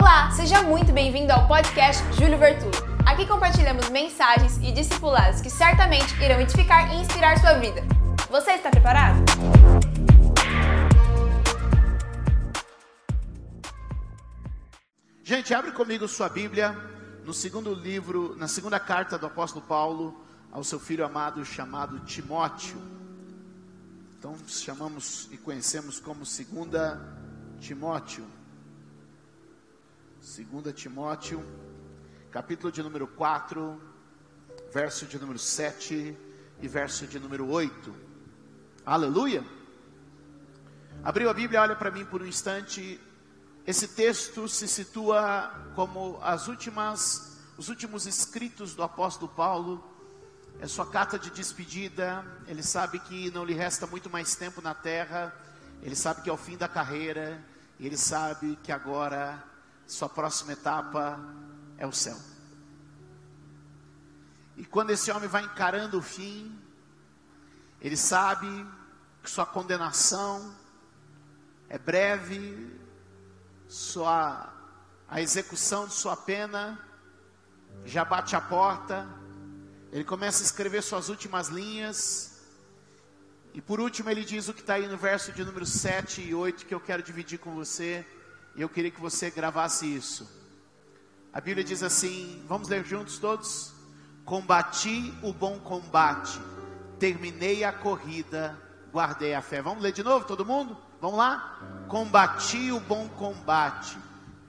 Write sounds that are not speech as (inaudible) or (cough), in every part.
Olá, seja muito bem-vindo ao podcast Júlio Vertulo. Aqui compartilhamos mensagens e discipulados que certamente irão edificar e inspirar sua vida. Você está preparado? Gente, abre comigo sua Bíblia no segundo livro, na segunda carta do apóstolo Paulo ao seu filho amado chamado Timóteo. Então chamamos e conhecemos como segunda Timóteo. Segunda Timóteo, capítulo de número 4, verso de número 7 e verso de número 8. Aleluia. Abriu a Bíblia, olha para mim por um instante esse texto se situa como as últimas, os últimos escritos do apóstolo Paulo. É sua carta de despedida. Ele sabe que não lhe resta muito mais tempo na terra. Ele sabe que é o fim da carreira. Ele sabe que agora sua próxima etapa é o céu. E quando esse homem vai encarando o fim, ele sabe que sua condenação é breve, sua a execução de sua pena já bate a porta. Ele começa a escrever suas últimas linhas. E por último ele diz o que está aí no verso de número 7 e 8 que eu quero dividir com você. E eu queria que você gravasse isso. A Bíblia diz assim: vamos ler juntos todos? Combati o bom combate, terminei a corrida, guardei a fé. Vamos ler de novo, todo mundo? Vamos lá? Combati o bom combate,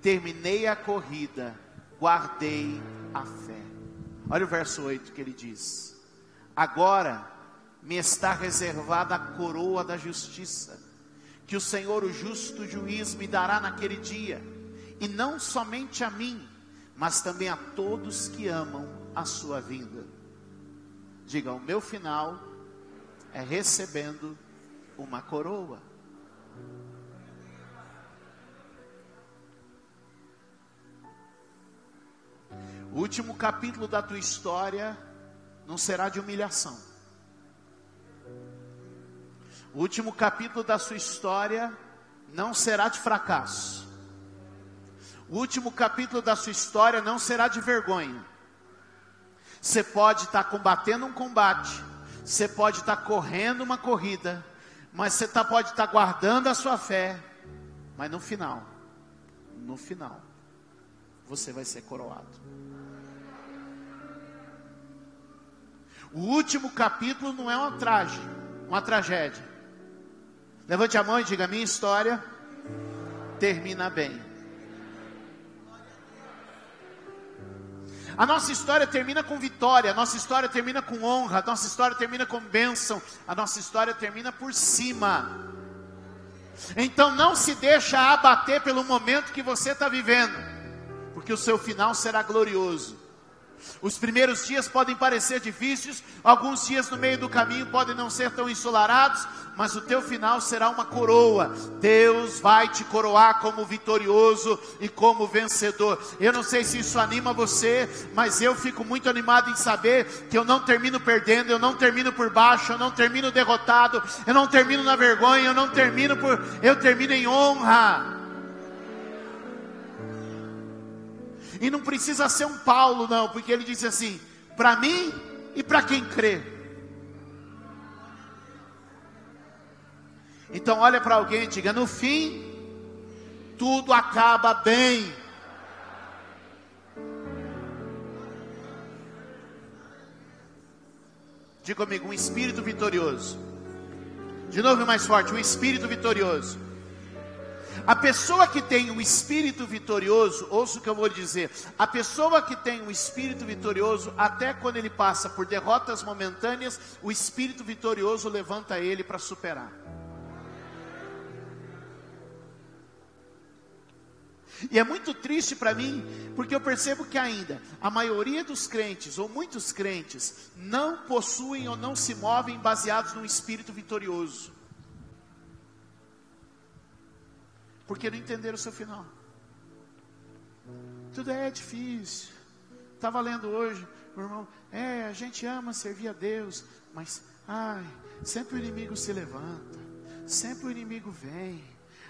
terminei a corrida, guardei a fé. Olha o verso 8 que ele diz: Agora me está reservada a coroa da justiça, que o Senhor, o justo juiz, me dará naquele dia, e não somente a mim, mas também a todos que amam a sua vinda. Diga, o meu final é recebendo uma coroa. O último capítulo da tua história não será de humilhação. O último capítulo da sua história não será de fracasso. O último capítulo da sua história não será de vergonha. Você pode estar combatendo um combate, você pode estar correndo uma corrida, mas você tá, pode estar guardando a sua fé, mas no final, no final, você vai ser coroado. O último capítulo não é uma tragédia, uma tragédia. Levante a mão e diga: minha história termina bem. A nossa história termina com vitória, a nossa história termina com honra, a nossa história termina com bênção, a nossa história termina por cima. Então não se deixa abater pelo momento que você está vivendo, porque o seu final será glorioso. Os primeiros dias podem parecer difíceis, alguns dias no meio do caminho podem não ser tão ensolarados, mas o teu final será uma coroa. Deus vai te coroar como vitorioso e como vencedor. Eu não sei se isso anima você, mas eu fico muito animado em saber que eu não termino perdendo, eu não termino por baixo, eu não termino derrotado, eu não termino na vergonha, eu não termino por eu termino em honra. E não precisa ser um Paulo, não, porque ele disse assim: para mim e para quem crê. Então, olha para alguém e diga: no fim, tudo acaba bem. Diga comigo: um espírito vitorioso. De novo, mais forte: um espírito vitorioso a pessoa que tem um espírito vitorioso, ouça o que eu vou dizer. A pessoa que tem um espírito vitorioso, até quando ele passa por derrotas momentâneas, o espírito vitorioso levanta ele para superar. E é muito triste para mim, porque eu percebo que ainda a maioria dos crentes, ou muitos crentes, não possuem ou não se movem baseados num espírito vitorioso. Porque não entenderam o seu final. Tudo é difícil. Estava lendo hoje, meu irmão, é, a gente ama servir a Deus, mas, ai, sempre o inimigo se levanta, sempre o inimigo vem.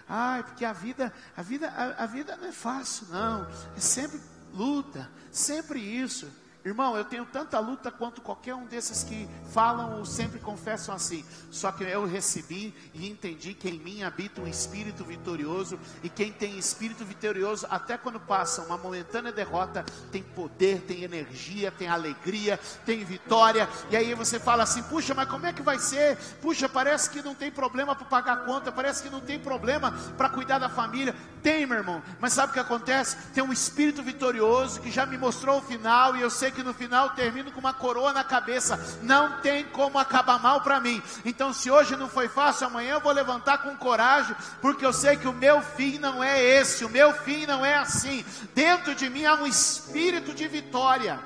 Ai, porque a vida, a vida, a, a vida não é fácil, não. É sempre luta, sempre isso. Irmão, eu tenho tanta luta quanto qualquer um desses que falam ou sempre confessam assim. Só que eu recebi e entendi que em mim habita um espírito vitorioso. E quem tem espírito vitorioso, até quando passa uma momentânea derrota, tem poder, tem energia, tem alegria, tem vitória. E aí você fala assim: puxa, mas como é que vai ser? Puxa, parece que não tem problema para pagar a conta, parece que não tem problema para cuidar da família. Tem, meu irmão, mas sabe o que acontece? Tem um espírito vitorioso que já me mostrou o final e eu sei que no final termino com uma coroa na cabeça. Não tem como acabar mal para mim. Então, se hoje não foi fácil, amanhã eu vou levantar com coragem, porque eu sei que o meu fim não é esse, o meu fim não é assim. Dentro de mim há um espírito de vitória.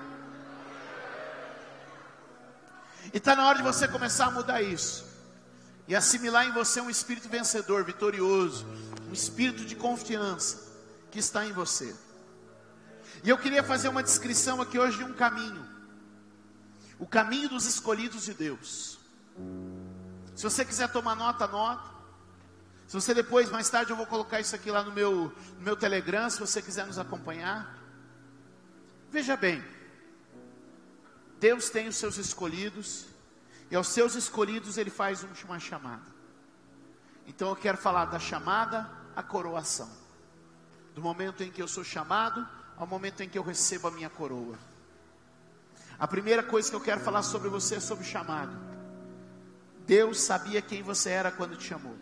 E está na hora de você começar a mudar isso. E assimilar em você um espírito vencedor, vitorioso, espírito de confiança que está em você. E eu queria fazer uma descrição aqui hoje de um caminho. O caminho dos escolhidos de Deus. Se você quiser tomar nota, nota. Se você depois, mais tarde, eu vou colocar isso aqui lá no meu, no meu Telegram, se você quiser nos acompanhar. Veja bem, Deus tem os seus escolhidos, e aos seus escolhidos Ele faz uma chamada. Então eu quero falar da chamada à coroação. Do momento em que eu sou chamado ao momento em que eu recebo a minha coroa. A primeira coisa que eu quero falar sobre você é sobre chamado. Deus sabia quem você era quando te chamou.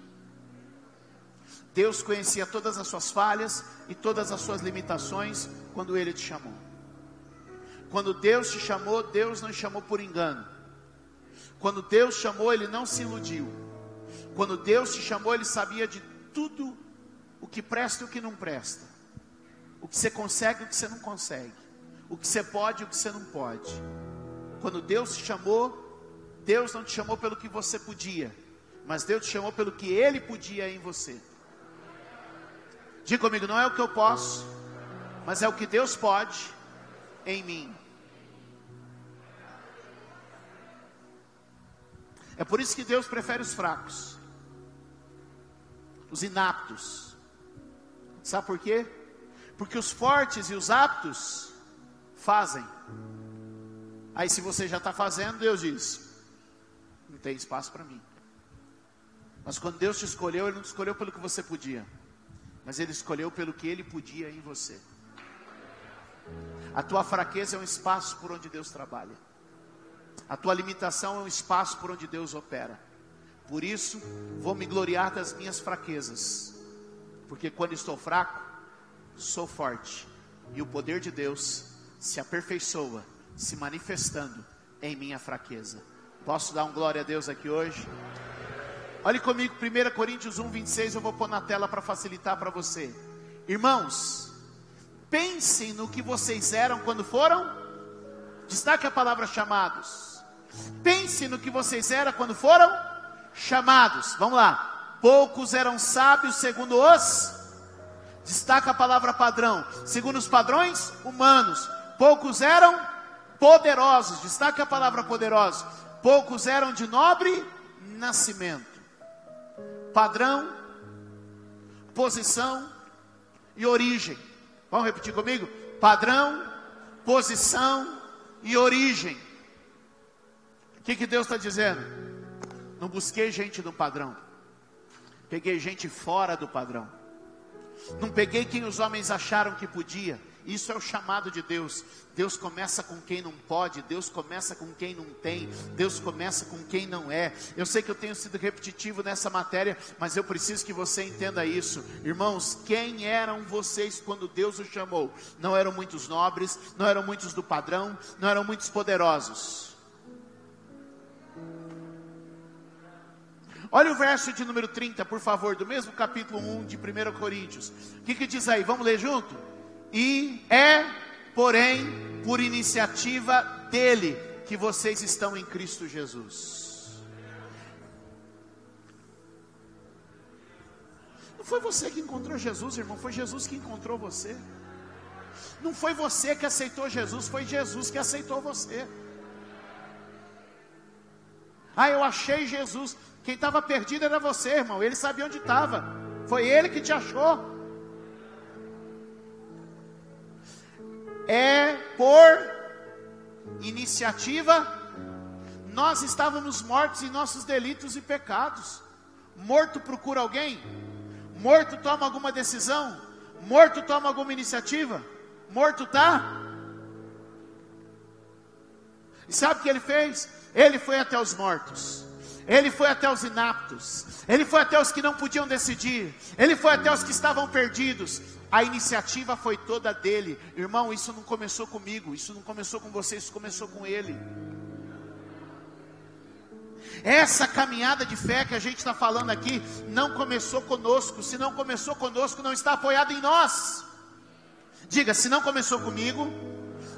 Deus conhecia todas as suas falhas e todas as suas limitações quando Ele te chamou. Quando Deus te chamou, Deus não te chamou por engano. Quando Deus chamou, Ele não se iludiu. Quando Deus te chamou, Ele sabia de tudo o que presta e o que não presta o que você consegue e o que você não consegue, o que você pode e o que você não pode. Quando Deus te chamou, Deus não te chamou pelo que você podia, mas Deus te chamou pelo que Ele podia em você. Diga comigo, não é o que eu posso, mas é o que Deus pode em mim. É por isso que Deus prefere os fracos, os inaptos. Sabe por quê? Porque os fortes e os aptos fazem. Aí, se você já está fazendo, Deus diz: não tem espaço para mim. Mas quando Deus te escolheu, Ele não te escolheu pelo que você podia, mas Ele escolheu pelo que Ele podia em você. A tua fraqueza é um espaço por onde Deus trabalha. A tua limitação é um espaço por onde Deus opera. Por isso, vou me gloriar das minhas fraquezas. Porque quando estou fraco, sou forte, e o poder de Deus se aperfeiçoa, se manifestando em minha fraqueza. Posso dar um glória a Deus aqui hoje? Olhe comigo, 1 Coríntios 1, 26, eu vou pôr na tela para facilitar para você. Irmãos, pensem no que vocês eram quando foram. Destaque a palavra chamados. Pensem no que vocês eram quando foram chamados. Vamos lá. Poucos eram sábios segundo os Destaca a palavra padrão. Segundo os padrões humanos, poucos eram poderosos. Destaca a palavra poderosos. Poucos eram de nobre nascimento. Padrão, posição e origem. Vamos repetir comigo? Padrão, posição e origem. O que, que Deus está dizendo? Não busquei gente no padrão, peguei gente fora do padrão. Não peguei quem os homens acharam que podia. Isso é o chamado de Deus. Deus começa com quem não pode, Deus começa com quem não tem, Deus começa com quem não é. Eu sei que eu tenho sido repetitivo nessa matéria, mas eu preciso que você entenda isso. Irmãos, quem eram vocês quando Deus os chamou? Não eram muitos nobres, não eram muitos do padrão, não eram muitos poderosos. Olha o verso de número 30, por favor, do mesmo capítulo 1 de 1 Coríntios. O que, que diz aí? Vamos ler junto? E é, porém, por iniciativa dele que vocês estão em Cristo Jesus. Não foi você que encontrou Jesus, irmão, foi Jesus que encontrou você. Não foi você que aceitou Jesus, foi Jesus que aceitou você. Ah, eu achei Jesus. Quem estava perdido era você, irmão. Ele sabia onde estava. Foi ele que te achou. É por iniciativa. Nós estávamos mortos em nossos delitos e pecados. Morto procura alguém? Morto toma alguma decisão? Morto toma alguma iniciativa? Morto tá? E sabe o que ele fez? Ele foi até os mortos. Ele foi até os inaptos. Ele foi até os que não podiam decidir. Ele foi até os que estavam perdidos. A iniciativa foi toda dele. Irmão, isso não começou comigo, isso não começou com você, isso começou com ele. Essa caminhada de fé que a gente está falando aqui não começou conosco. Se não começou conosco, não está apoiado em nós. Diga, se não começou comigo,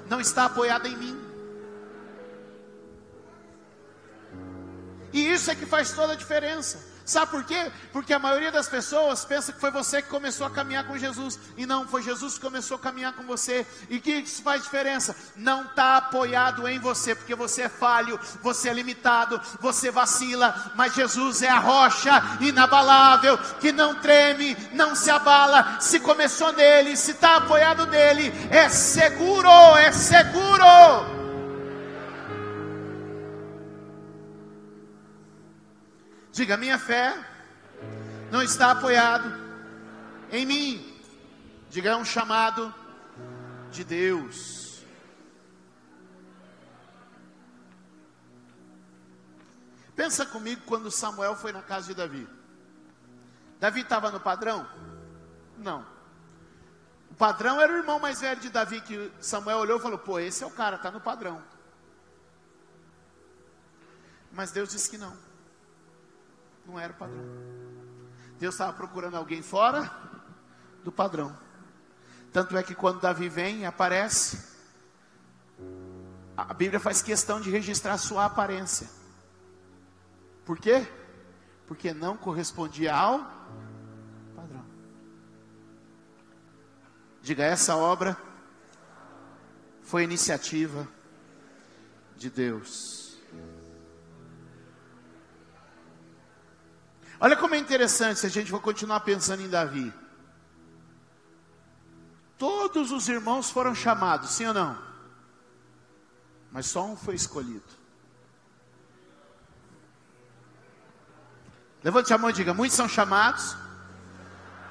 não está apoiado em mim. Isso é que faz toda a diferença. Sabe por quê? Porque a maioria das pessoas pensa que foi você que começou a caminhar com Jesus. E não, foi Jesus que começou a caminhar com você. E que isso faz diferença? Não está apoiado em você, porque você é falho, você é limitado, você vacila. Mas Jesus é a rocha inabalável, que não treme, não se abala. Se começou nele, se está apoiado nele, é seguro, é seguro. Diga, minha fé não está apoiado em mim. Diga, é um chamado de Deus. Pensa comigo quando Samuel foi na casa de Davi. Davi estava no padrão? Não. O padrão era o irmão mais velho de Davi que Samuel olhou e falou: "Pô, esse é o cara, está no padrão". Mas Deus disse que não. Não era o padrão. Deus estava procurando alguém fora do padrão. Tanto é que quando Davi vem e aparece, a Bíblia faz questão de registrar sua aparência. Por quê? Porque não correspondia ao padrão. Diga, essa obra foi iniciativa de Deus. Olha como é interessante se a gente for continuar pensando em Davi. Todos os irmãos foram chamados, sim ou não? Mas só um foi escolhido. Levante a mão e diga: muitos são chamados,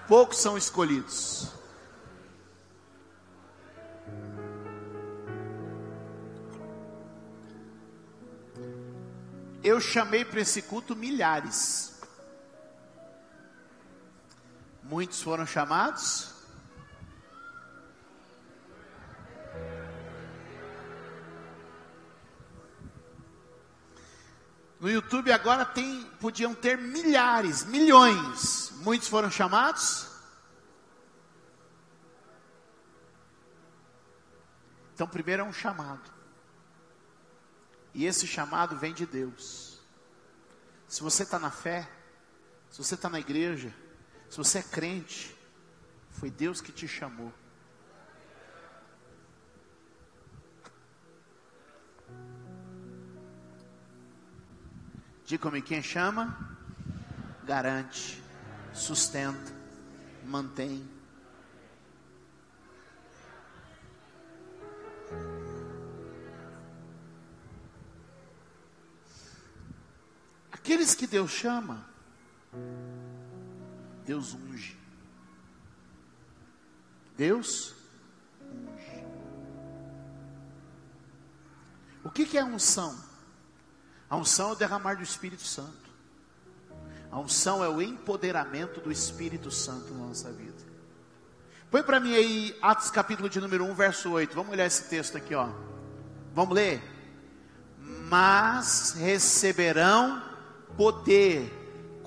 poucos são escolhidos. Eu chamei para esse culto milhares. Muitos foram chamados. No YouTube agora tem, podiam ter milhares, milhões. Muitos foram chamados. Então, primeiro é um chamado. E esse chamado vem de Deus. Se você está na fé, se você está na igreja, se você é crente, foi Deus que te chamou. Diga-me quem chama, garante, sustenta, mantém. Aqueles que Deus chama, Deus unge. Deus unge. O que, que é unção? A unção é o derramar do Espírito Santo. A unção é o empoderamento do Espírito Santo na nossa vida. Põe para mim aí Atos capítulo de número 1, verso 8. Vamos olhar esse texto aqui, ó. Vamos ler? Mas receberão poder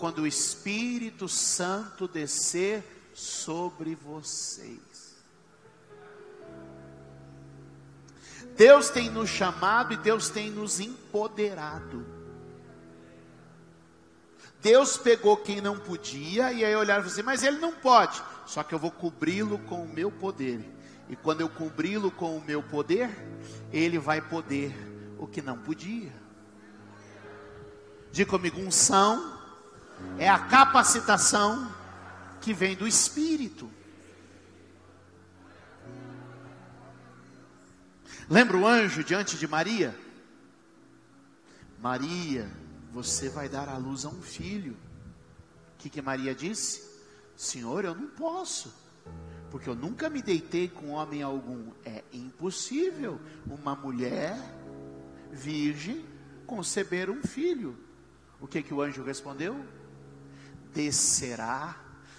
quando o Espírito Santo descer sobre vocês. Deus tem nos chamado e Deus tem nos empoderado. Deus pegou quem não podia e aí olharam e assim, mas ele não pode. Só que eu vou cobri-lo com o meu poder. E quando eu cobri-lo com o meu poder, ele vai poder o que não podia. Diga comigo, unção é a capacitação que vem do Espírito. Lembra o anjo diante de Maria? Maria, você vai dar à luz a um filho. O que, que Maria disse? Senhor, eu não posso, porque eu nunca me deitei com homem algum. É impossível uma mulher virgem conceber um filho. O que, que o anjo respondeu? Descerá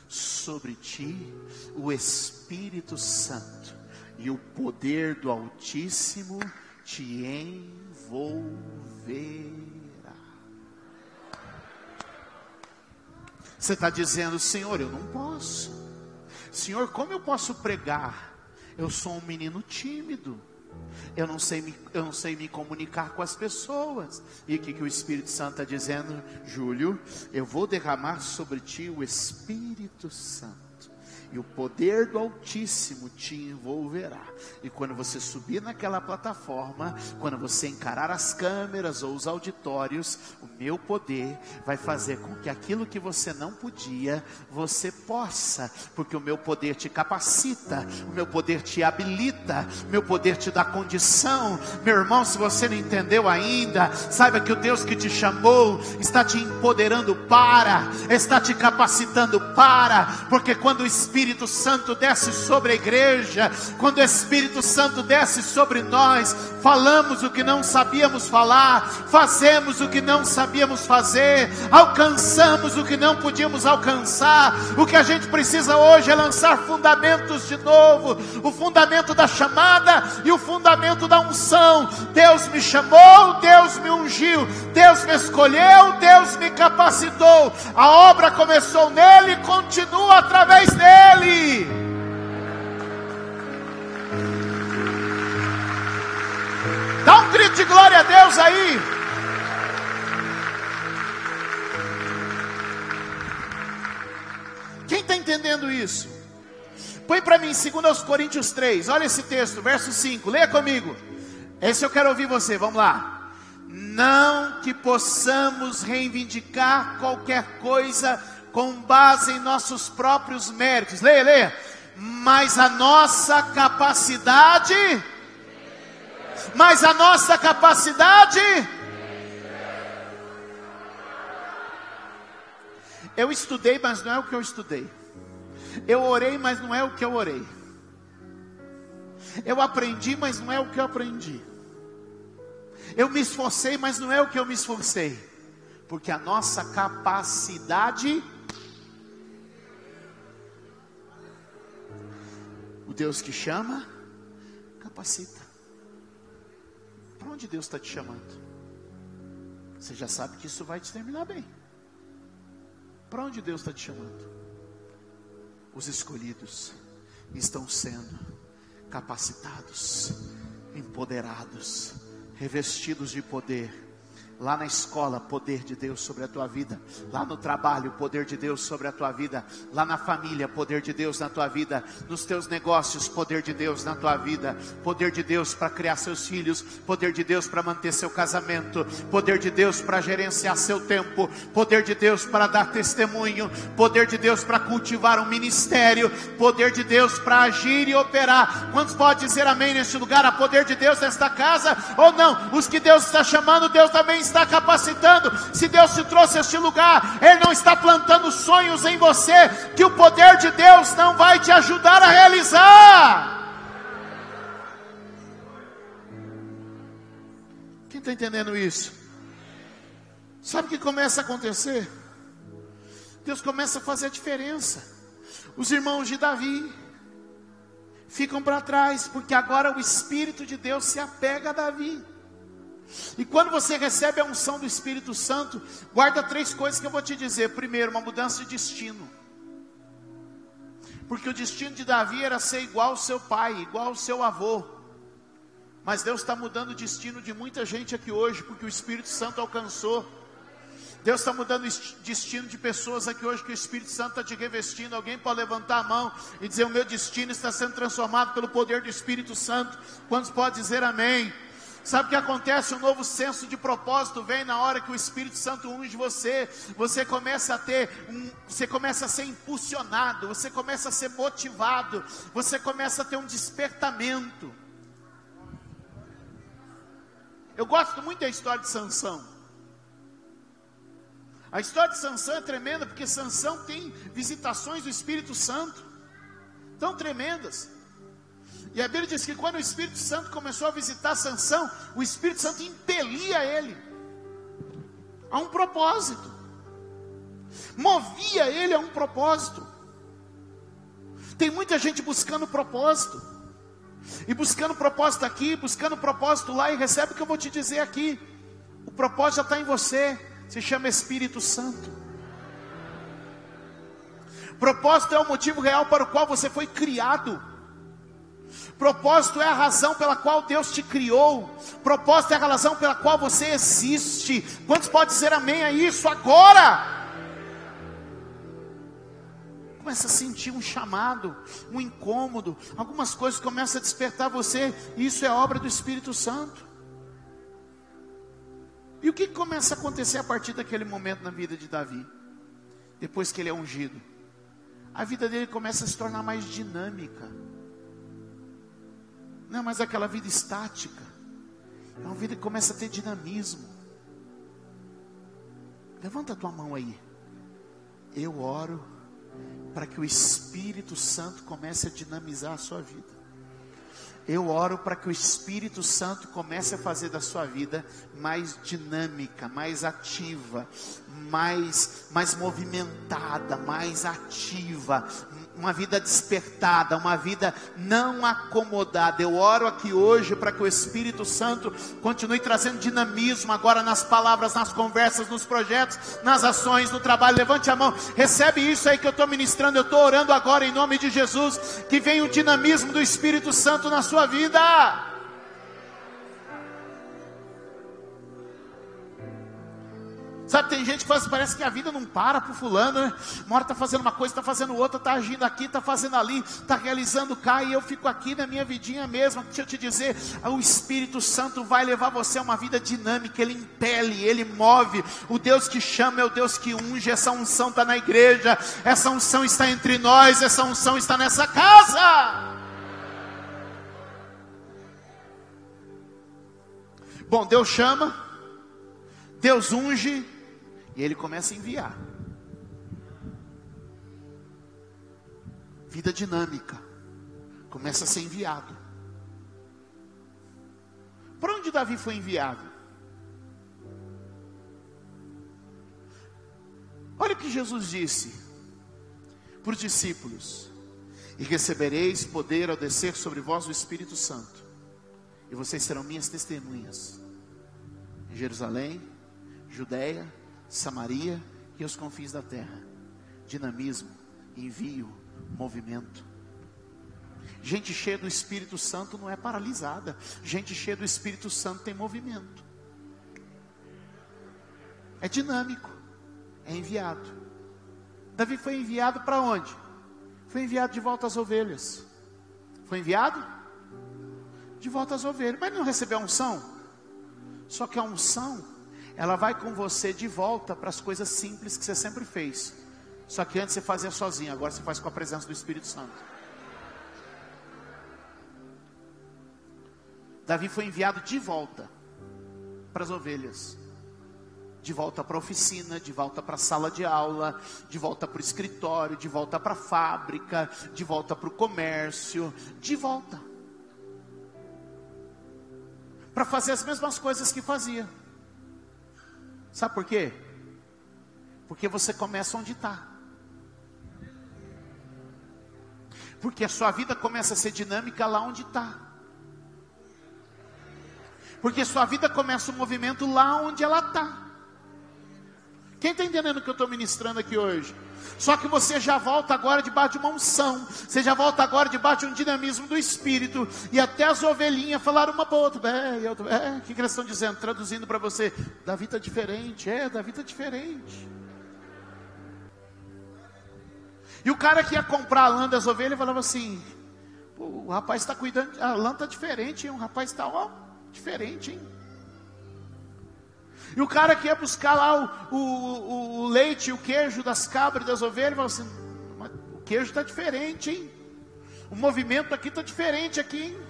sobre ti o Espírito Santo e o poder do Altíssimo te envolverá. Você está dizendo, Senhor, eu não posso. Senhor, como eu posso pregar? Eu sou um menino tímido. Eu não sei me, eu não sei me comunicar com as pessoas. E o que, que o Espírito Santo está dizendo? Júlio, eu vou derramar sobre ti o Espírito Santo e o poder do Altíssimo te envolverá. E quando você subir naquela plataforma, quando você encarar as câmeras ou os auditórios, o meu poder vai fazer com que aquilo que você não podia, você possa, porque o meu poder te capacita, o meu poder te habilita, o meu poder te dá condição. Meu irmão, se você não entendeu ainda, saiba que o Deus que te chamou está te empoderando para, está te capacitando para, porque quando o Espírito Espírito Santo desce sobre a igreja, quando o Espírito Santo desce sobre nós, falamos o que não sabíamos falar, fazemos o que não sabíamos fazer, alcançamos o que não podíamos alcançar. O que a gente precisa hoje é lançar fundamentos de novo: o fundamento da chamada e o fundamento da unção. Deus me chamou, Deus me ungiu, Deus me escolheu, Deus me capacitou. A obra começou nele e continua através dele dele. Dá um grito de glória a Deus aí. Quem está entendendo isso? Põe para mim, 2 Coríntios 3, olha esse texto, verso 5, leia comigo. Esse eu quero ouvir você, vamos lá. Não que possamos reivindicar qualquer coisa com base em nossos próprios méritos. Leia, leia. Mas a nossa capacidade, mas a nossa capacidade. Eu estudei, mas não é o que eu estudei. Eu orei, mas não é o que eu orei. Eu aprendi, mas não é o que eu aprendi. Eu me esforcei, mas não é o que eu me esforcei. Porque a nossa capacidade Deus que chama, capacita. Para onde Deus está te chamando? Você já sabe que isso vai te terminar bem. Para onde Deus está te chamando? Os escolhidos estão sendo capacitados, empoderados, revestidos de poder Lá na escola, poder de Deus sobre a tua vida. Lá no trabalho, poder de Deus sobre a tua vida. Lá na família, poder de Deus na tua vida. Nos teus negócios, poder de Deus na tua vida. Poder de Deus para criar seus filhos. Poder de Deus para manter seu casamento. Poder de Deus para gerenciar seu tempo. Poder de Deus para dar testemunho. Poder de Deus para cultivar um ministério. Poder de Deus para agir e operar. Quantos podem dizer amém neste lugar? Há poder de Deus nesta casa ou não? Os que Deus está chamando, Deus também está capacitando. Se Deus te trouxe a este lugar, Ele não está plantando sonhos em você que o poder de Deus não vai te ajudar a realizar. Quem está entendendo isso? Sabe o que começa a acontecer? Deus começa a fazer a diferença. Os irmãos de Davi ficam para trás, porque agora o Espírito de Deus se apega a Davi. E quando você recebe a unção do Espírito Santo, guarda três coisas que eu vou te dizer. Primeiro, uma mudança de destino. Porque o destino de Davi era ser igual ao seu pai, igual ao seu avô. Mas Deus está mudando o destino de muita gente aqui hoje, porque o Espírito Santo alcançou. Deus está mudando o destino de pessoas aqui hoje que o Espírito Santo está te revestindo. Alguém pode levantar a mão e dizer: O meu destino está sendo transformado pelo poder do Espírito Santo. Quantos podem dizer amém? Sabe o que acontece? Um novo senso de propósito vem na hora que o Espírito Santo unge você. Você começa a ter um, você começa a ser impulsionado, você começa a ser motivado, você começa a ter um despertamento. Eu gosto muito da história de Sansão. A história de Sansão é tremenda porque Sansão tem visitações do Espírito Santo tão tremendas. E a Bíblia diz que quando o Espírito Santo começou a visitar Sansão, o Espírito Santo impelia ele a um propósito. Movia ele a um propósito. Tem muita gente buscando propósito. E buscando propósito aqui, buscando propósito lá, e recebe o que eu vou te dizer aqui. O propósito já está em você, se chama Espírito Santo. Propósito é o motivo real para o qual você foi criado. Propósito é a razão pela qual Deus te criou. Propósito é a razão pela qual você existe. Quantos podem dizer amém a isso agora? Começa a sentir um chamado, um incômodo, algumas coisas começam a despertar você. Isso é obra do Espírito Santo. E o que começa a acontecer a partir daquele momento na vida de Davi? Depois que ele é ungido, a vida dele começa a se tornar mais dinâmica não é mais aquela vida estática. É uma vida que começa a ter dinamismo. Levanta a tua mão aí. Eu oro para que o Espírito Santo comece a dinamizar a sua vida. Eu oro para que o Espírito Santo comece a fazer da sua vida mais dinâmica, mais ativa, mais, mais movimentada, mais ativa, uma vida despertada, uma vida não acomodada. Eu oro aqui hoje para que o Espírito Santo continue trazendo dinamismo agora nas palavras, nas conversas, nos projetos, nas ações, no trabalho. Levante a mão, recebe isso aí que eu estou ministrando. Eu estou orando agora em nome de Jesus, que venha o dinamismo do Espírito Santo na sua vida. Sabe, tem gente que faz, parece que a vida não para para fulano, né? Uma hora está fazendo uma coisa, está fazendo outra, está agindo aqui, está fazendo ali, está realizando cá, e eu fico aqui na minha vidinha mesmo. Deixa eu te dizer, o Espírito Santo vai levar você a uma vida dinâmica, ele impele, ele move. O Deus que chama é o Deus que unge, essa unção está na igreja, essa unção está entre nós, essa unção está nessa casa. Bom, Deus chama, Deus unge, e ele começa a enviar. Vida dinâmica. Começa a ser enviado. Para onde Davi foi enviado? Olha o que Jesus disse para os discípulos: E recebereis poder ao descer sobre vós o Espírito Santo, e vocês serão minhas testemunhas em Jerusalém, Judéia, Samaria e os confins da terra. Dinamismo, envio, movimento. Gente cheia do Espírito Santo não é paralisada. Gente cheia do Espírito Santo tem movimento. É dinâmico. É enviado. Davi foi enviado para onde? Foi enviado de volta às ovelhas. Foi enviado? De volta às ovelhas. Mas não recebeu a unção? Só que a unção ela vai com você de volta para as coisas simples que você sempre fez. Só que antes você fazia sozinho, agora você faz com a presença do Espírito Santo. Davi foi enviado de volta para as ovelhas, de volta para a oficina, de volta para a sala de aula, de volta para o escritório, de volta para a fábrica, de volta para o comércio, de volta. Para fazer as mesmas coisas que fazia. Sabe por quê? Porque você começa onde está. Porque a sua vida começa a ser dinâmica lá onde está. Porque a sua vida começa o movimento lá onde ela está. Quem está entendendo o que eu estou ministrando aqui hoje? Só que você já volta agora debaixo de uma unção, você já volta agora debaixo de um dinamismo do Espírito, e até as ovelhinhas falaram uma para outra, é, e outra, é, o que, que eles estão dizendo? Traduzindo para você, Davi está diferente, é, Davi está diferente. E o cara que ia comprar a lã das ovelhas falava assim: o rapaz está cuidando, a lã está diferente, o rapaz está, ó, Diferente, hein? E o cara que ia buscar lá o, o, o leite e o queijo das cabras e das ovelhas, falou assim: o queijo está diferente, hein? O movimento aqui está diferente aqui, hein?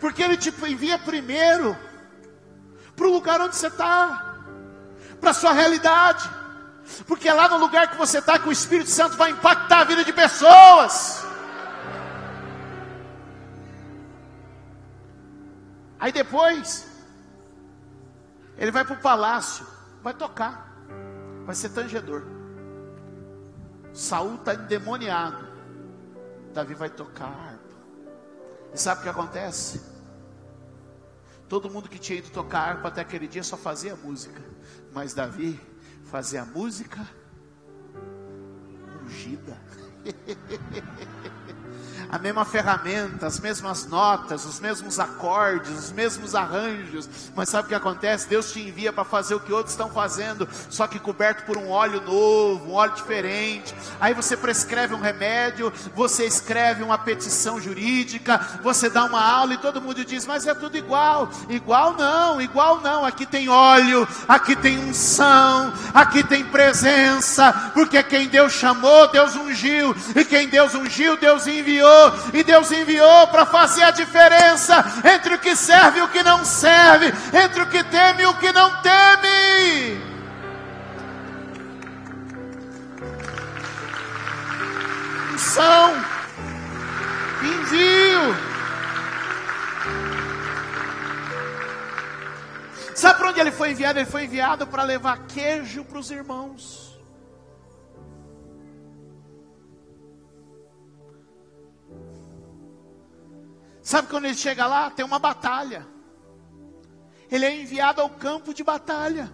Porque ele te envia primeiro para o lugar onde você está, para a sua realidade. Porque é lá no lugar que você está que o Espírito Santo vai impactar a vida de pessoas. Aí depois, ele vai para o palácio, vai tocar, vai ser tangedor. Saul está endemoniado. Davi vai tocar harpa. E sabe o que acontece? Todo mundo que tinha ido tocar harpa até aquele dia só fazia música. Mas Davi fazia música ungida. (laughs) a mesma ferramenta, as mesmas notas, os mesmos acordes, os mesmos arranjos. Mas sabe o que acontece? Deus te envia para fazer o que outros estão fazendo, só que coberto por um óleo novo, um óleo diferente. Aí você prescreve um remédio, você escreve uma petição jurídica, você dá uma aula e todo mundo diz: Mas é tudo igual. Igual não, igual não. Aqui tem óleo, aqui tem unção, aqui tem presença, porque quem Deus chamou, Deus ungiu, e quem Deus ungiu, Deus enviou e Deus enviou para fazer a diferença entre o que serve e o que não serve, entre o que teme e o que não teme. Missão, envio. Sabe para onde ele foi enviado? Ele foi enviado para levar queijo para os irmãos. Sabe quando ele chega lá? Tem uma batalha. Ele é enviado ao campo de batalha.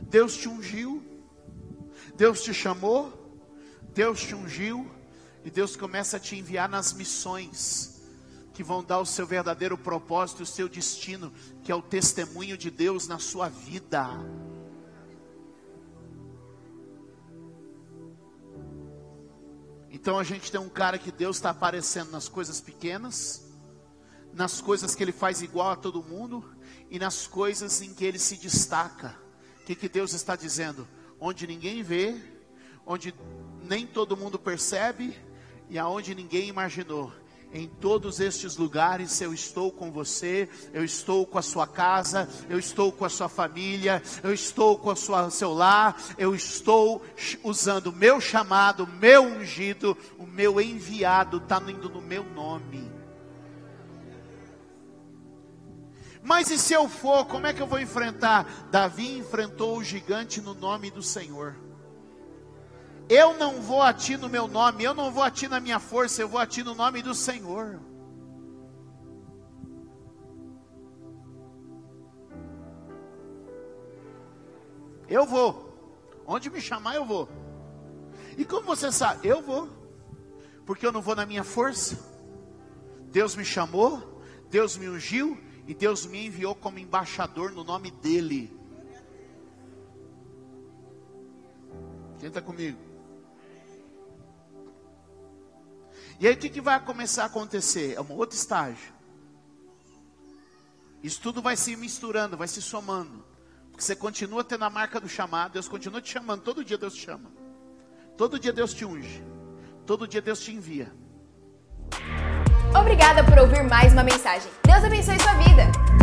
Deus te ungiu, Deus te chamou, Deus te ungiu, e Deus começa a te enviar nas missões que vão dar o seu verdadeiro propósito, o seu destino, que é o testemunho de Deus na sua vida. Então a gente tem um cara que Deus está aparecendo nas coisas pequenas, nas coisas que ele faz igual a todo mundo e nas coisas em que ele se destaca. O que, que Deus está dizendo? Onde ninguém vê, onde nem todo mundo percebe e aonde ninguém imaginou. Em todos estes lugares eu estou com você, eu estou com a sua casa, eu estou com a sua família, eu estou com o seu lar, eu estou usando o meu chamado, o meu ungido, o meu enviado, está indo no meu nome. Mas e se eu for, como é que eu vou enfrentar? Davi enfrentou o gigante no nome do Senhor. Eu não vou a ti no meu nome, eu não vou a ti na minha força, eu vou a ti no nome do Senhor. Eu vou. Onde me chamar, eu vou. E como você sabe? Eu vou. Porque eu não vou na minha força. Deus me chamou, Deus me ungiu e Deus me enviou como embaixador no nome dEle. Tenta comigo. E aí o que, que vai começar a acontecer? É um outro estágio. Isso tudo vai se misturando, vai se somando. Porque você continua tendo a marca do chamado, Deus continua te chamando, todo dia Deus te chama. Todo dia Deus te unge. Todo dia Deus te envia. Obrigada por ouvir mais uma mensagem. Deus abençoe sua vida.